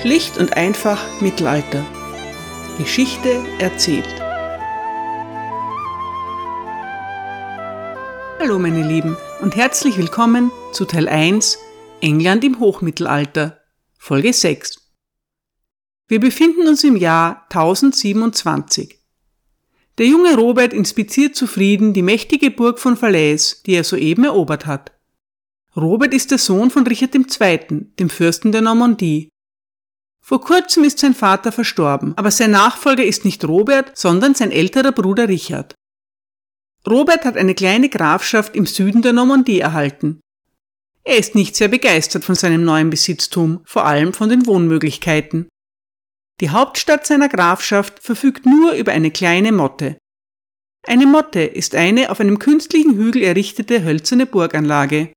Schlicht und einfach Mittelalter. Geschichte erzählt. Hallo meine Lieben und herzlich willkommen zu Teil 1 England im Hochmittelalter, Folge 6. Wir befinden uns im Jahr 1027. Der junge Robert inspiziert zufrieden die mächtige Burg von Falaise, die er soeben erobert hat. Robert ist der Sohn von Richard II., dem Fürsten der Normandie. Vor kurzem ist sein Vater verstorben, aber sein Nachfolger ist nicht Robert, sondern sein älterer Bruder Richard. Robert hat eine kleine Grafschaft im Süden der Normandie erhalten. Er ist nicht sehr begeistert von seinem neuen Besitztum, vor allem von den Wohnmöglichkeiten. Die Hauptstadt seiner Grafschaft verfügt nur über eine kleine Motte. Eine Motte ist eine auf einem künstlichen Hügel errichtete hölzerne Burganlage.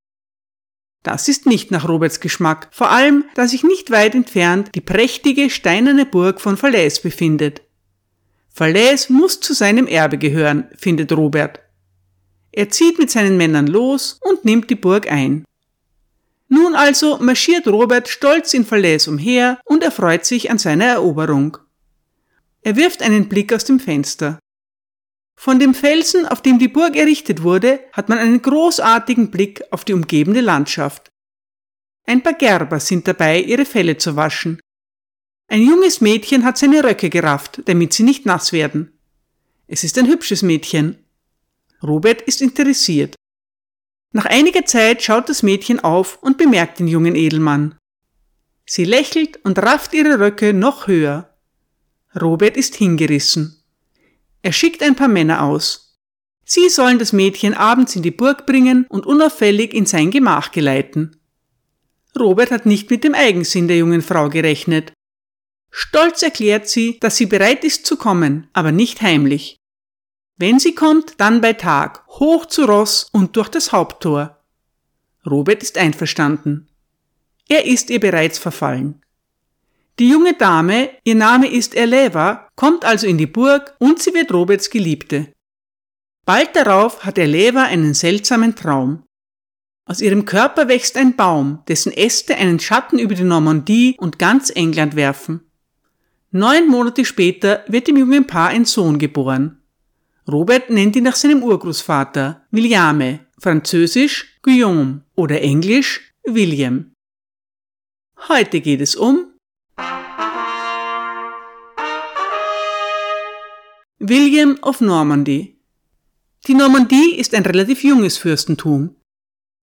Das ist nicht nach Roberts Geschmack, vor allem, da sich nicht weit entfernt die prächtige steinerne Burg von Falaise befindet. Falaise muss zu seinem Erbe gehören, findet Robert. Er zieht mit seinen Männern los und nimmt die Burg ein. Nun also marschiert Robert stolz in Falaise umher und erfreut sich an seiner Eroberung. Er wirft einen Blick aus dem Fenster. Von dem Felsen, auf dem die Burg errichtet wurde, hat man einen großartigen Blick auf die umgebende Landschaft. Ein paar Gerber sind dabei, ihre Felle zu waschen. Ein junges Mädchen hat seine Röcke gerafft, damit sie nicht nass werden. Es ist ein hübsches Mädchen. Robert ist interessiert. Nach einiger Zeit schaut das Mädchen auf und bemerkt den jungen Edelmann. Sie lächelt und rafft ihre Röcke noch höher. Robert ist hingerissen. Er schickt ein paar Männer aus. Sie sollen das Mädchen abends in die Burg bringen und unauffällig in sein Gemach geleiten. Robert hat nicht mit dem Eigensinn der jungen Frau gerechnet. Stolz erklärt sie, dass sie bereit ist zu kommen, aber nicht heimlich. Wenn sie kommt, dann bei Tag, hoch zu Ross und durch das Haupttor. Robert ist einverstanden. Er ist ihr bereits verfallen. Die junge Dame, ihr Name ist Eleva, kommt also in die Burg und sie wird Roberts Geliebte. Bald darauf hat Eleva einen seltsamen Traum. Aus ihrem Körper wächst ein Baum, dessen Äste einen Schatten über die Normandie und ganz England werfen. Neun Monate später wird dem jungen Paar ein Sohn geboren. Robert nennt ihn nach seinem Urgroßvater, Williame, französisch Guillaume oder englisch William. Heute geht es um William of Normandy. Die Normandie ist ein relativ junges Fürstentum.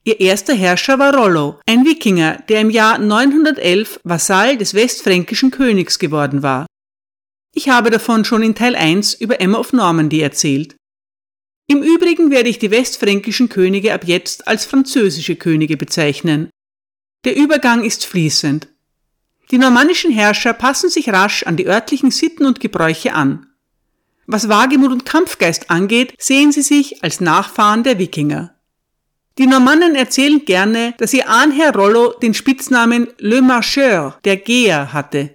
Ihr erster Herrscher war Rollo, ein Wikinger, der im Jahr 911 Vasall des westfränkischen Königs geworden war. Ich habe davon schon in Teil 1 über Emma of Normandy erzählt. Im Übrigen werde ich die westfränkischen Könige ab jetzt als französische Könige bezeichnen. Der Übergang ist fließend. Die normannischen Herrscher passen sich rasch an die örtlichen Sitten und Gebräuche an. Was Wagemut und Kampfgeist angeht, sehen sie sich als Nachfahren der Wikinger. Die Normannen erzählen gerne, dass ihr Ahnherr Rollo den Spitznamen Le Marcheur, der Geher, hatte.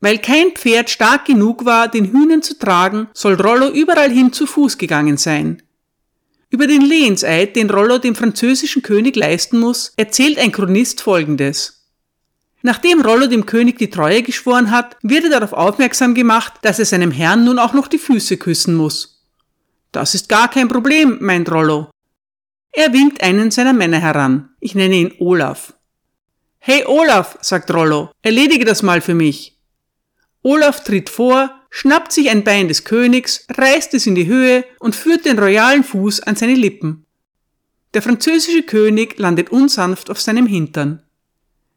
Weil kein Pferd stark genug war, den Hühnern zu tragen, soll Rollo überall hin zu Fuß gegangen sein. Über den Lehenseid, den Rollo dem französischen König leisten muss, erzählt ein Chronist folgendes. Nachdem Rollo dem König die Treue geschworen hat, wird er darauf aufmerksam gemacht, dass er seinem Herrn nun auch noch die Füße küssen muss. Das ist gar kein Problem, meint Rollo. Er winkt einen seiner Männer heran. Ich nenne ihn Olaf. Hey Olaf, sagt Rollo, erledige das mal für mich. Olaf tritt vor, schnappt sich ein Bein des Königs, reißt es in die Höhe und führt den royalen Fuß an seine Lippen. Der französische König landet unsanft auf seinem Hintern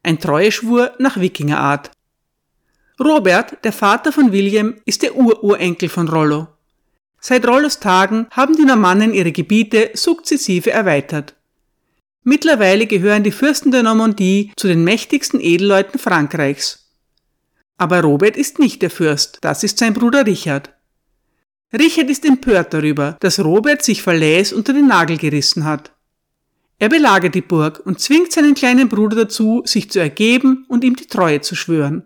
ein Treueschwur nach Wikingerart. Robert, der Vater von William, ist der Ururenkel von Rollo. Seit Rollos Tagen haben die Normannen ihre Gebiete sukzessive erweitert. Mittlerweile gehören die Fürsten der Normandie zu den mächtigsten Edelleuten Frankreichs. Aber Robert ist nicht der Fürst, das ist sein Bruder Richard. Richard ist empört darüber, dass Robert sich Verläs unter den Nagel gerissen hat. Er belagert die Burg und zwingt seinen kleinen Bruder dazu, sich zu ergeben und ihm die Treue zu schwören.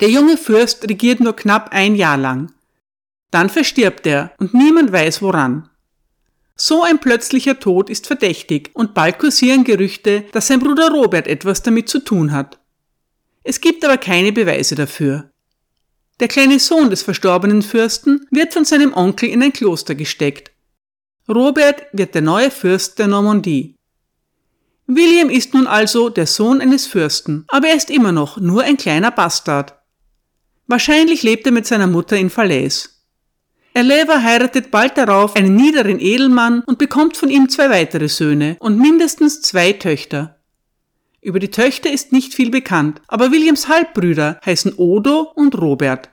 Der junge Fürst regiert nur knapp ein Jahr lang. Dann verstirbt er und niemand weiß woran. So ein plötzlicher Tod ist verdächtig und bald kursieren Gerüchte, dass sein Bruder Robert etwas damit zu tun hat. Es gibt aber keine Beweise dafür. Der kleine Sohn des verstorbenen Fürsten wird von seinem Onkel in ein Kloster gesteckt. Robert wird der neue Fürst der Normandie. William ist nun also der Sohn eines Fürsten, aber er ist immer noch nur ein kleiner Bastard. Wahrscheinlich lebt er mit seiner Mutter in Falaise. Eleva heiratet bald darauf einen niederen Edelmann und bekommt von ihm zwei weitere Söhne und mindestens zwei Töchter. Über die Töchter ist nicht viel bekannt, aber Williams Halbbrüder heißen Odo und Robert.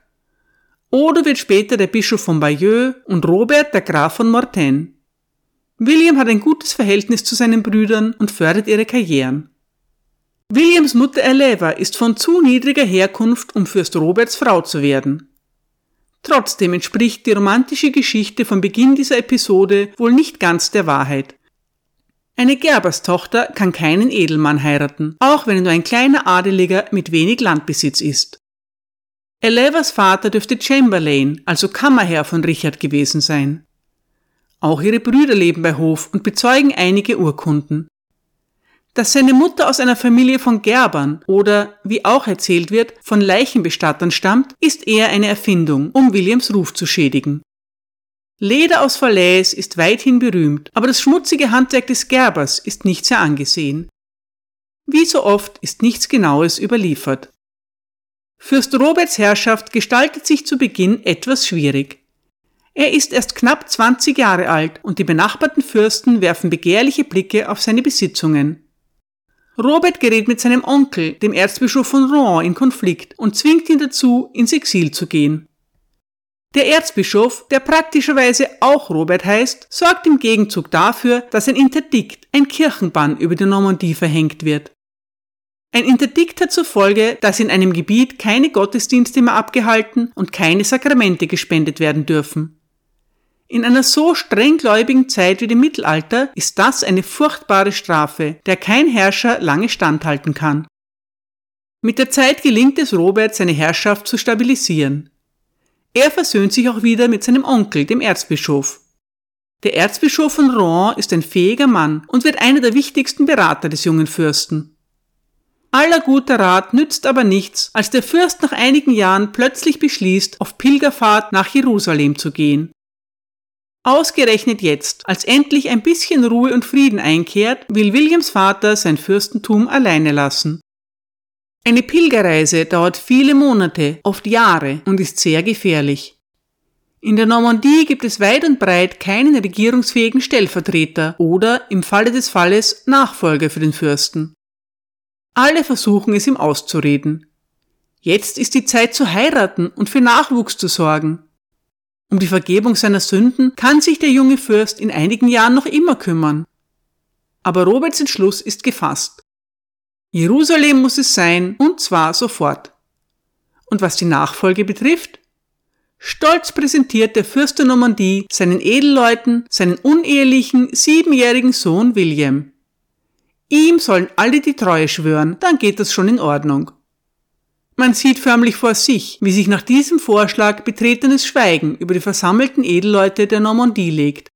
Odo wird später der Bischof von Bayeux und Robert der Graf von Mortaine. William hat ein gutes Verhältnis zu seinen Brüdern und fördert ihre Karrieren. Williams Mutter Eleva ist von zu niedriger Herkunft, um Fürst Roberts Frau zu werden. Trotzdem entspricht die romantische Geschichte vom Beginn dieser Episode wohl nicht ganz der Wahrheit. Eine Gerberstochter kann keinen Edelmann heiraten, auch wenn er nur ein kleiner Adeliger mit wenig Landbesitz ist. Elevas Vater dürfte Chamberlain, also Kammerherr von Richard gewesen sein. Auch ihre Brüder leben bei Hof und bezeugen einige Urkunden. Dass seine Mutter aus einer Familie von Gerbern oder, wie auch erzählt wird, von Leichenbestattern stammt, ist eher eine Erfindung, um Williams Ruf zu schädigen. Leder aus Falaise ist weithin berühmt, aber das schmutzige Handwerk des Gerbers ist nicht sehr angesehen. Wie so oft ist nichts Genaues überliefert. Fürst Roberts Herrschaft gestaltet sich zu Beginn etwas schwierig. Er ist erst knapp 20 Jahre alt und die benachbarten Fürsten werfen begehrliche Blicke auf seine Besitzungen. Robert gerät mit seinem Onkel, dem Erzbischof von Rouen, in Konflikt und zwingt ihn dazu, ins Exil zu gehen. Der Erzbischof, der praktischerweise auch Robert heißt, sorgt im Gegenzug dafür, dass ein Interdikt, ein Kirchenbann über die Normandie verhängt wird. Ein Interdikt hat zur Folge, dass in einem Gebiet keine Gottesdienste mehr abgehalten und keine Sakramente gespendet werden dürfen. In einer so strenggläubigen Zeit wie dem Mittelalter ist das eine furchtbare Strafe, der kein Herrscher lange standhalten kann. Mit der Zeit gelingt es Robert, seine Herrschaft zu stabilisieren. Er versöhnt sich auch wieder mit seinem Onkel, dem Erzbischof. Der Erzbischof von Rouen ist ein fähiger Mann und wird einer der wichtigsten Berater des jungen Fürsten. Aller guter Rat nützt aber nichts, als der Fürst nach einigen Jahren plötzlich beschließt, auf Pilgerfahrt nach Jerusalem zu gehen. Ausgerechnet jetzt, als endlich ein bisschen Ruhe und Frieden einkehrt, will Williams Vater sein Fürstentum alleine lassen. Eine Pilgerreise dauert viele Monate, oft Jahre und ist sehr gefährlich. In der Normandie gibt es weit und breit keinen regierungsfähigen Stellvertreter oder, im Falle des Falles, Nachfolger für den Fürsten. Alle versuchen es ihm auszureden. Jetzt ist die Zeit zu heiraten und für Nachwuchs zu sorgen. Um die Vergebung seiner Sünden kann sich der junge Fürst in einigen Jahren noch immer kümmern. Aber Roberts Entschluss ist gefasst. Jerusalem muss es sein, und zwar sofort. Und was die Nachfolge betrifft? Stolz präsentiert der Fürst der Normandie seinen Edelleuten seinen unehelichen siebenjährigen Sohn William. Ihm sollen alle die Treue schwören, dann geht das schon in Ordnung. Man sieht förmlich vor sich, wie sich nach diesem Vorschlag betretenes Schweigen über die versammelten Edelleute der Normandie legt.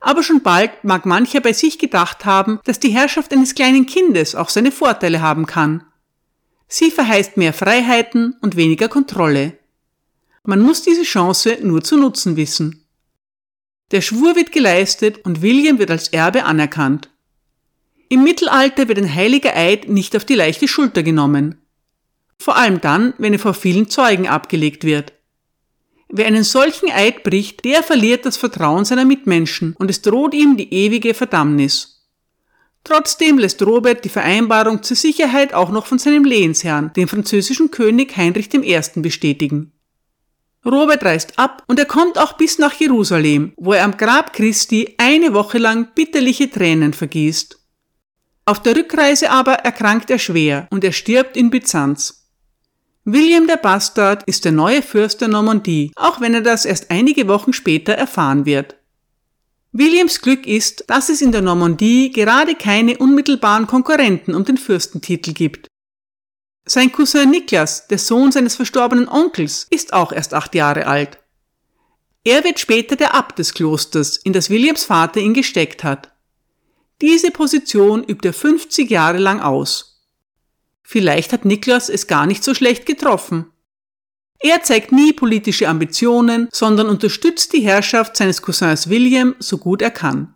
Aber schon bald mag mancher bei sich gedacht haben, dass die Herrschaft eines kleinen Kindes auch seine Vorteile haben kann. Sie verheißt mehr Freiheiten und weniger Kontrolle. Man muss diese Chance nur zu nutzen wissen. Der Schwur wird geleistet und William wird als Erbe anerkannt. Im Mittelalter wird ein heiliger Eid nicht auf die leichte Schulter genommen vor allem dann, wenn er vor vielen Zeugen abgelegt wird. Wer einen solchen Eid bricht, der verliert das Vertrauen seiner Mitmenschen und es droht ihm die ewige Verdammnis. Trotzdem lässt Robert die Vereinbarung zur Sicherheit auch noch von seinem Lehensherrn, dem französischen König Heinrich I. bestätigen. Robert reist ab und er kommt auch bis nach Jerusalem, wo er am Grab Christi eine Woche lang bitterliche Tränen vergießt. Auf der Rückreise aber erkrankt er schwer und er stirbt in Byzanz. William der Bastard ist der neue Fürst der Normandie, auch wenn er das erst einige Wochen später erfahren wird. Williams Glück ist, dass es in der Normandie gerade keine unmittelbaren Konkurrenten um den Fürstentitel gibt. Sein Cousin Niklas, der Sohn seines verstorbenen Onkels, ist auch erst acht Jahre alt. Er wird später der Abt des Klosters, in das Williams Vater ihn gesteckt hat. Diese Position übt er 50 Jahre lang aus. Vielleicht hat Niklas es gar nicht so schlecht getroffen. Er zeigt nie politische Ambitionen, sondern unterstützt die Herrschaft seines Cousins William so gut er kann.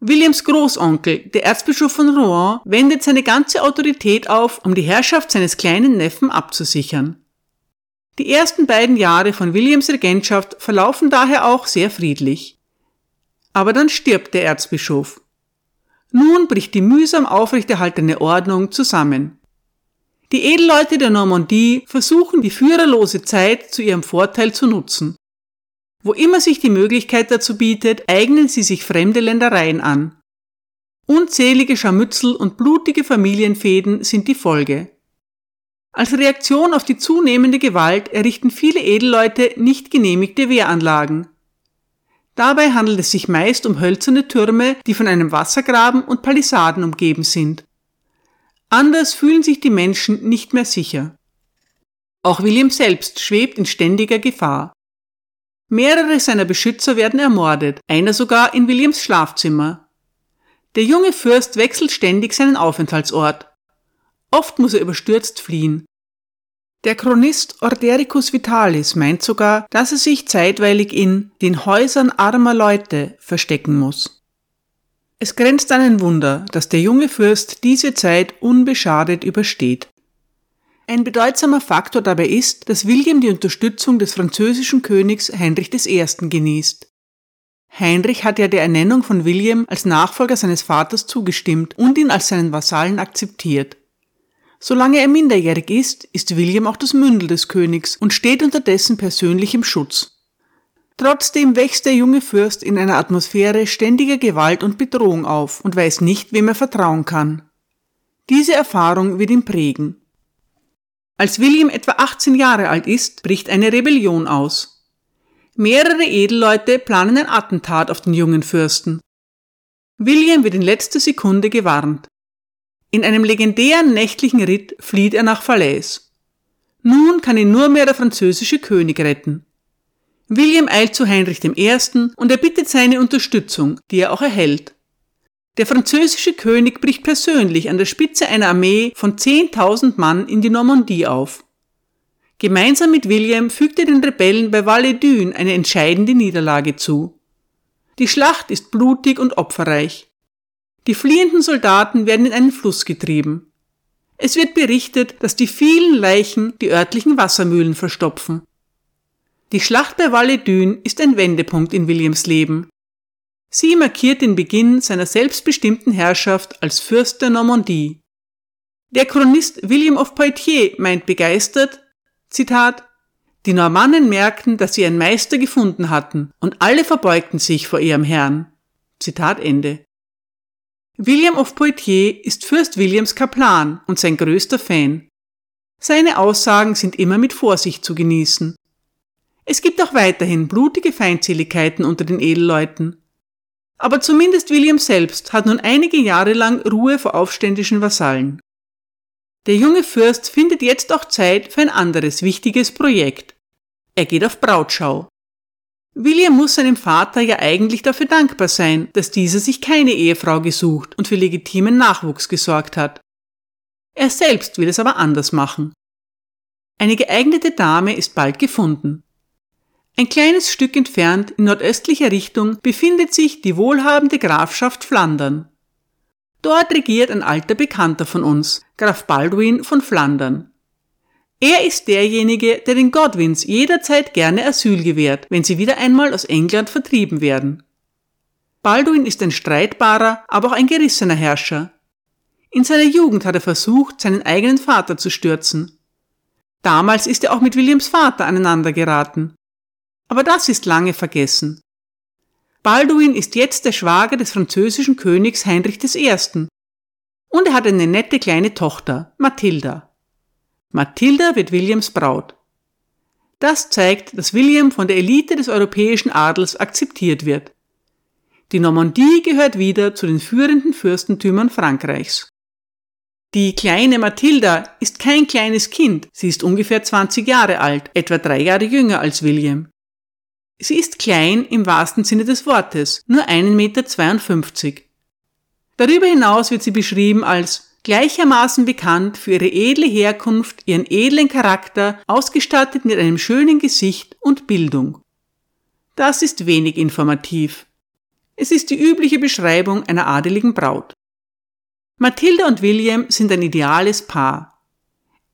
Williams Großonkel, der Erzbischof von Rouen, wendet seine ganze Autorität auf, um die Herrschaft seines kleinen Neffen abzusichern. Die ersten beiden Jahre von Williams Regentschaft verlaufen daher auch sehr friedlich. Aber dann stirbt der Erzbischof. Nun bricht die mühsam aufrechterhaltene Ordnung zusammen. Die Edelleute der Normandie versuchen die führerlose Zeit zu ihrem Vorteil zu nutzen. Wo immer sich die Möglichkeit dazu bietet, eignen sie sich fremde Ländereien an. Unzählige Scharmützel und blutige Familienfäden sind die Folge. Als Reaktion auf die zunehmende Gewalt errichten viele Edelleute nicht genehmigte Wehranlagen. Dabei handelt es sich meist um hölzerne Türme, die von einem Wassergraben und Palisaden umgeben sind. Anders fühlen sich die Menschen nicht mehr sicher. Auch William selbst schwebt in ständiger Gefahr. Mehrere seiner Beschützer werden ermordet, einer sogar in Williams Schlafzimmer. Der junge Fürst wechselt ständig seinen Aufenthaltsort. Oft muss er überstürzt fliehen. Der Chronist Ordericus Vitalis meint sogar, dass er sich zeitweilig in den Häusern armer Leute verstecken muss. Es grenzt an ein Wunder, dass der junge Fürst diese Zeit unbeschadet übersteht. Ein bedeutsamer Faktor dabei ist, dass William die Unterstützung des französischen Königs Heinrich I. genießt. Heinrich hat ja der Ernennung von William als Nachfolger seines Vaters zugestimmt und ihn als seinen Vasallen akzeptiert. Solange er minderjährig ist, ist William auch das Mündel des Königs und steht unter dessen persönlichem Schutz. Trotzdem wächst der junge Fürst in einer Atmosphäre ständiger Gewalt und Bedrohung auf und weiß nicht, wem er vertrauen kann. Diese Erfahrung wird ihn prägen. Als William etwa 18 Jahre alt ist, bricht eine Rebellion aus. Mehrere Edelleute planen ein Attentat auf den jungen Fürsten. William wird in letzter Sekunde gewarnt. In einem legendären nächtlichen Ritt flieht er nach Falaise. Nun kann ihn nur mehr der französische König retten. William eilt zu Heinrich I. und er bittet seine Unterstützung, die er auch erhält. Der französische König bricht persönlich an der Spitze einer Armee von 10.000 Mann in die Normandie auf. Gemeinsam mit William fügt er den Rebellen bei Val-les-Dunes eine entscheidende Niederlage zu. Die Schlacht ist blutig und opferreich. Die fliehenden Soldaten werden in einen Fluss getrieben. Es wird berichtet, dass die vielen Leichen die örtlichen Wassermühlen verstopfen. Die Schlacht bei Val-les-Dunes ist ein Wendepunkt in Williams Leben. Sie markiert den Beginn seiner selbstbestimmten Herrschaft als Fürst der Normandie. Der Chronist William of Poitiers meint begeistert, Zitat, die Normannen merkten, dass sie einen Meister gefunden hatten, und alle verbeugten sich vor ihrem Herrn. Zitat Ende. William of Poitiers ist Fürst Williams Kaplan und sein größter Fan. Seine Aussagen sind immer mit Vorsicht zu genießen. Es gibt auch weiterhin blutige Feindseligkeiten unter den Edelleuten. Aber zumindest William selbst hat nun einige Jahre lang Ruhe vor aufständischen Vasallen. Der junge Fürst findet jetzt auch Zeit für ein anderes wichtiges Projekt. Er geht auf Brautschau. William muss seinem Vater ja eigentlich dafür dankbar sein, dass dieser sich keine Ehefrau gesucht und für legitimen Nachwuchs gesorgt hat. Er selbst will es aber anders machen. Eine geeignete Dame ist bald gefunden. Ein kleines Stück entfernt in nordöstlicher Richtung befindet sich die wohlhabende Grafschaft Flandern. Dort regiert ein alter Bekannter von uns, Graf Baldwin von Flandern. Er ist derjenige, der den Godwins jederzeit gerne Asyl gewährt, wenn sie wieder einmal aus England vertrieben werden. Baldwin ist ein streitbarer, aber auch ein gerissener Herrscher. In seiner Jugend hat er versucht, seinen eigenen Vater zu stürzen. Damals ist er auch mit Williams Vater aneinander geraten. Aber das ist lange vergessen. Balduin ist jetzt der Schwager des französischen Königs Heinrich I. Und er hat eine nette kleine Tochter, Mathilda. Mathilda wird Williams Braut. Das zeigt, dass William von der Elite des europäischen Adels akzeptiert wird. Die Normandie gehört wieder zu den führenden Fürstentümern Frankreichs. Die kleine Mathilda ist kein kleines Kind, sie ist ungefähr 20 Jahre alt, etwa drei Jahre jünger als William. Sie ist klein im wahrsten Sinne des Wortes, nur 1,52 Meter. Darüber hinaus wird sie beschrieben als gleichermaßen bekannt für ihre edle Herkunft, ihren edlen Charakter, ausgestattet mit einem schönen Gesicht und Bildung. Das ist wenig informativ. Es ist die übliche Beschreibung einer adeligen Braut. Mathilda und William sind ein ideales Paar.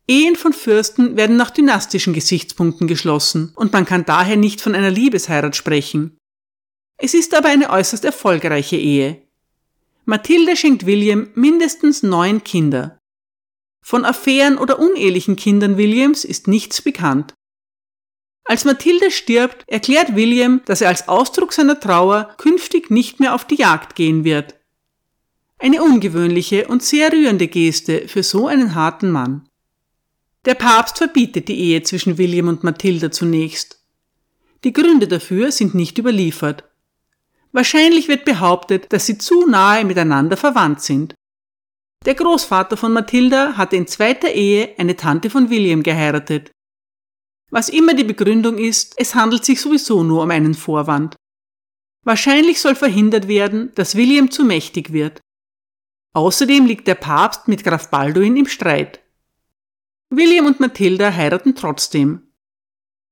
Ehen von Fürsten werden nach dynastischen Gesichtspunkten geschlossen und man kann daher nicht von einer Liebesheirat sprechen. Es ist aber eine äußerst erfolgreiche Ehe. Mathilde schenkt William mindestens neun Kinder. Von Affären oder unehelichen Kindern Williams ist nichts bekannt. Als Mathilde stirbt, erklärt William, dass er als Ausdruck seiner Trauer künftig nicht mehr auf die Jagd gehen wird. Eine ungewöhnliche und sehr rührende Geste für so einen harten Mann. Der Papst verbietet die Ehe zwischen William und Mathilda zunächst. Die Gründe dafür sind nicht überliefert. Wahrscheinlich wird behauptet, dass sie zu nahe miteinander verwandt sind. Der Großvater von Mathilda hatte in zweiter Ehe eine Tante von William geheiratet. Was immer die Begründung ist, es handelt sich sowieso nur um einen Vorwand. Wahrscheinlich soll verhindert werden, dass William zu mächtig wird. Außerdem liegt der Papst mit Graf Balduin im Streit. William und Mathilda heiraten trotzdem.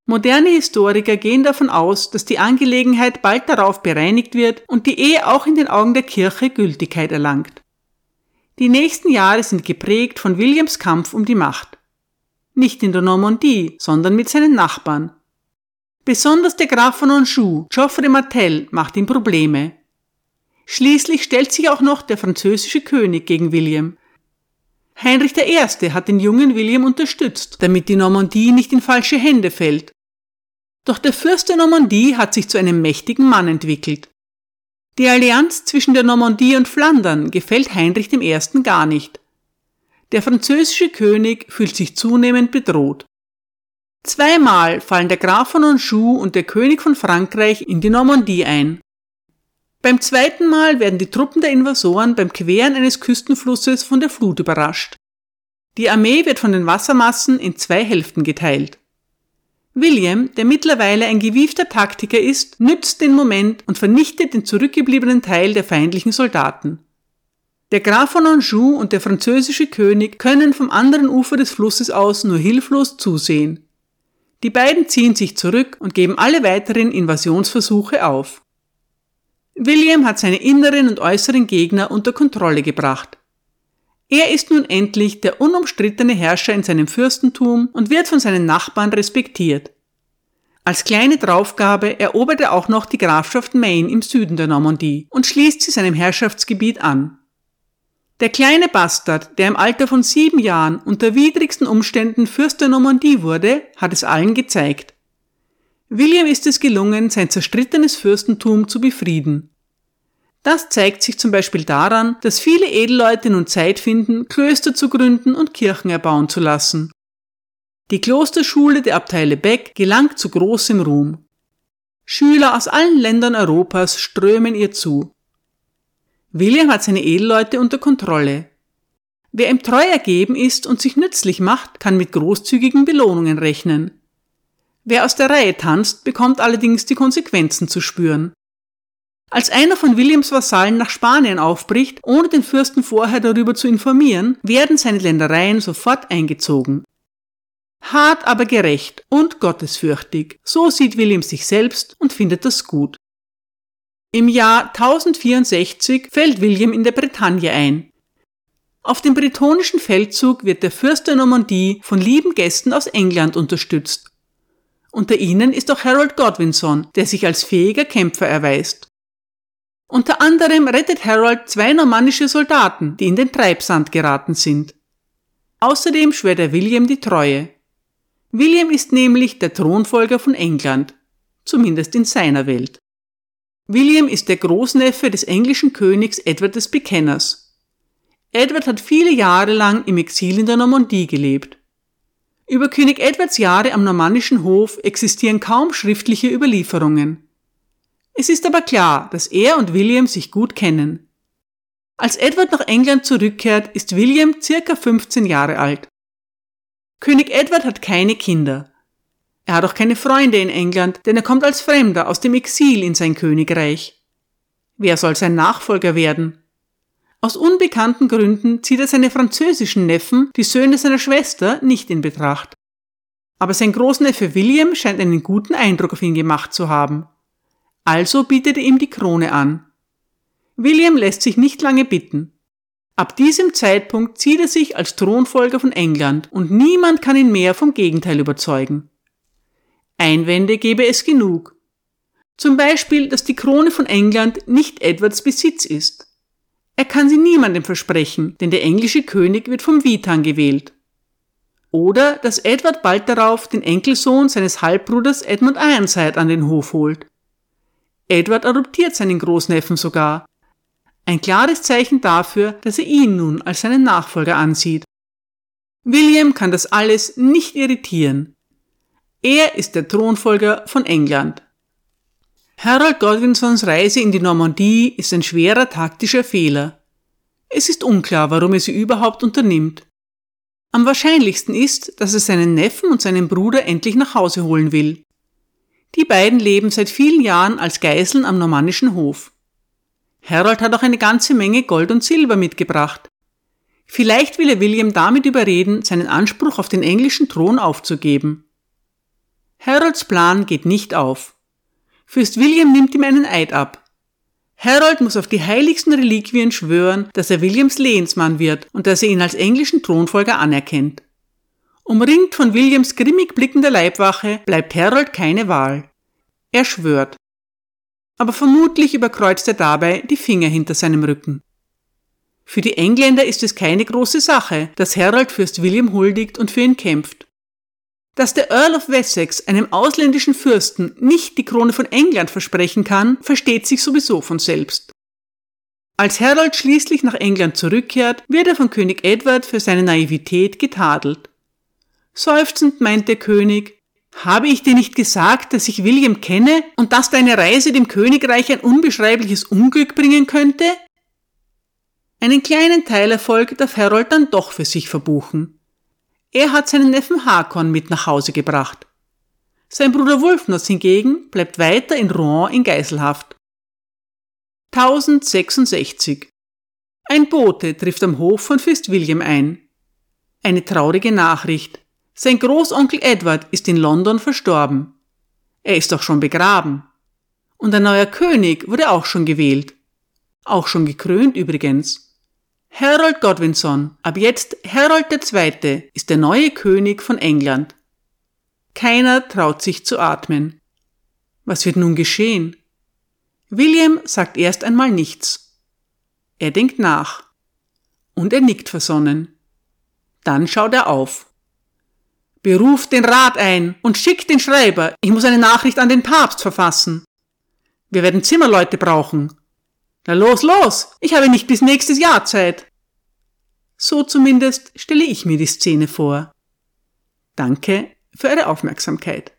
Moderne Historiker gehen davon aus, dass die Angelegenheit bald darauf bereinigt wird und die Ehe auch in den Augen der Kirche Gültigkeit erlangt. Die nächsten Jahre sind geprägt von Williams Kampf um die Macht nicht in der Normandie, sondern mit seinen Nachbarn. Besonders der Graf von Anjou, Geoffrey Martel, macht ihm Probleme. Schließlich stellt sich auch noch der französische König gegen William. Heinrich I. hat den jungen William unterstützt, damit die Normandie nicht in falsche Hände fällt. Doch der Fürst der Normandie hat sich zu einem mächtigen Mann entwickelt. Die Allianz zwischen der Normandie und Flandern gefällt Heinrich I. gar nicht. Der französische König fühlt sich zunehmend bedroht. Zweimal fallen der Graf von Anjou und der König von Frankreich in die Normandie ein. Beim zweiten Mal werden die Truppen der Invasoren beim Queren eines Küstenflusses von der Flut überrascht. Die Armee wird von den Wassermassen in zwei Hälften geteilt. William, der mittlerweile ein gewiefter Taktiker ist, nützt den Moment und vernichtet den zurückgebliebenen Teil der feindlichen Soldaten. Der Graf von Anjou und der französische König können vom anderen Ufer des Flusses aus nur hilflos zusehen. Die beiden ziehen sich zurück und geben alle weiteren Invasionsversuche auf. William hat seine inneren und äußeren Gegner unter Kontrolle gebracht. Er ist nun endlich der unumstrittene Herrscher in seinem Fürstentum und wird von seinen Nachbarn respektiert. Als kleine Draufgabe erobert er auch noch die Grafschaft Maine im Süden der Normandie und schließt sie seinem Herrschaftsgebiet an. Der kleine Bastard, der im Alter von sieben Jahren unter widrigsten Umständen Fürst der Normandie wurde, hat es allen gezeigt. William ist es gelungen, sein zerstrittenes Fürstentum zu befrieden. Das zeigt sich zum Beispiel daran, dass viele Edelleute nun Zeit finden, Klöster zu gründen und Kirchen erbauen zu lassen. Die Klosterschule der Abteile Beck gelangt zu großem Ruhm. Schüler aus allen Ländern Europas strömen ihr zu. William hat seine Edelleute unter Kontrolle. Wer ihm treu ergeben ist und sich nützlich macht, kann mit großzügigen Belohnungen rechnen. Wer aus der Reihe tanzt, bekommt allerdings die Konsequenzen zu spüren. Als einer von Williams Vasallen nach Spanien aufbricht, ohne den Fürsten vorher darüber zu informieren, werden seine Ländereien sofort eingezogen. Hart aber gerecht und gottesfürchtig, so sieht William sich selbst und findet das gut. Im Jahr 1064 fällt William in der Bretagne ein. Auf dem bretonischen Feldzug wird der Fürst der Normandie von lieben Gästen aus England unterstützt. Unter ihnen ist auch Harold Godwinson, der sich als fähiger Kämpfer erweist. Unter anderem rettet Harold zwei normannische Soldaten, die in den Treibsand geraten sind. Außerdem schwört er William die Treue. William ist nämlich der Thronfolger von England, zumindest in seiner Welt. William ist der Großneffe des englischen Königs Edward des Bekenners. Edward hat viele Jahre lang im Exil in der Normandie gelebt. Über König Edwards Jahre am normannischen Hof existieren kaum schriftliche Überlieferungen. Es ist aber klar, dass er und William sich gut kennen. Als Edward nach England zurückkehrt, ist William circa 15 Jahre alt. König Edward hat keine Kinder. Er hat auch keine Freunde in England, denn er kommt als Fremder aus dem Exil in sein Königreich. Wer soll sein Nachfolger werden? Aus unbekannten Gründen zieht er seine französischen Neffen, die Söhne seiner Schwester, nicht in Betracht. Aber sein Großneffe William scheint einen guten Eindruck auf ihn gemacht zu haben. Also bietet er ihm die Krone an. William lässt sich nicht lange bitten. Ab diesem Zeitpunkt zieht er sich als Thronfolger von England und niemand kann ihn mehr vom Gegenteil überzeugen. Einwände gebe es genug. Zum Beispiel, dass die Krone von England nicht Edwards Besitz ist. Er kann sie niemandem versprechen, denn der englische König wird vom Witan gewählt. Oder, dass Edward bald darauf den Enkelsohn seines Halbbruders Edmund Ironside an den Hof holt. Edward adoptiert seinen Großneffen sogar, ein klares Zeichen dafür, dass er ihn nun als seinen Nachfolger ansieht. William kann das alles nicht irritieren. Er ist der Thronfolger von England. Harold Godwinsons Reise in die Normandie ist ein schwerer taktischer Fehler. Es ist unklar, warum er sie überhaupt unternimmt. Am wahrscheinlichsten ist, dass er seinen Neffen und seinen Bruder endlich nach Hause holen will. Die beiden leben seit vielen Jahren als Geiseln am normannischen Hof. Harold hat auch eine ganze Menge Gold und Silber mitgebracht. Vielleicht will er William damit überreden, seinen Anspruch auf den englischen Thron aufzugeben. Harolds Plan geht nicht auf. Fürst William nimmt ihm einen Eid ab. Harold muss auf die heiligsten Reliquien schwören, dass er Williams Lehensmann wird und dass er ihn als englischen Thronfolger anerkennt. Umringt von Williams grimmig blickender Leibwache bleibt Harold keine Wahl. Er schwört aber vermutlich überkreuzt er dabei die Finger hinter seinem Rücken. Für die Engländer ist es keine große Sache, dass Harold Fürst William huldigt und für ihn kämpft. Dass der Earl of Wessex einem ausländischen Fürsten nicht die Krone von England versprechen kann, versteht sich sowieso von selbst. Als Harold schließlich nach England zurückkehrt, wird er von König Edward für seine Naivität getadelt. Seufzend meint der König, habe ich dir nicht gesagt, dass ich William kenne und dass deine Reise dem Königreich ein unbeschreibliches Unglück bringen könnte? Einen kleinen Teilerfolg darf Harold dann doch für sich verbuchen. Er hat seinen Neffen Hakon mit nach Hause gebracht. Sein Bruder Wulfnos hingegen bleibt weiter in Rouen in Geiselhaft. 1066 Ein Bote trifft am Hof von Fürst William ein. Eine traurige Nachricht. Sein Großonkel Edward ist in London verstorben. Er ist auch schon begraben. Und ein neuer König wurde auch schon gewählt. Auch schon gekrönt übrigens. Harold Godwinson, ab jetzt Harold II., ist der neue König von England. Keiner traut sich zu atmen. Was wird nun geschehen? William sagt erst einmal nichts. Er denkt nach. Und er nickt versonnen. Dann schaut er auf. Beruft den Rat ein und schickt den Schreiber. Ich muss eine Nachricht an den Papst verfassen. Wir werden Zimmerleute brauchen. Na los, los! Ich habe nicht bis nächstes Jahr Zeit. So zumindest stelle ich mir die Szene vor. Danke für Ihre Aufmerksamkeit.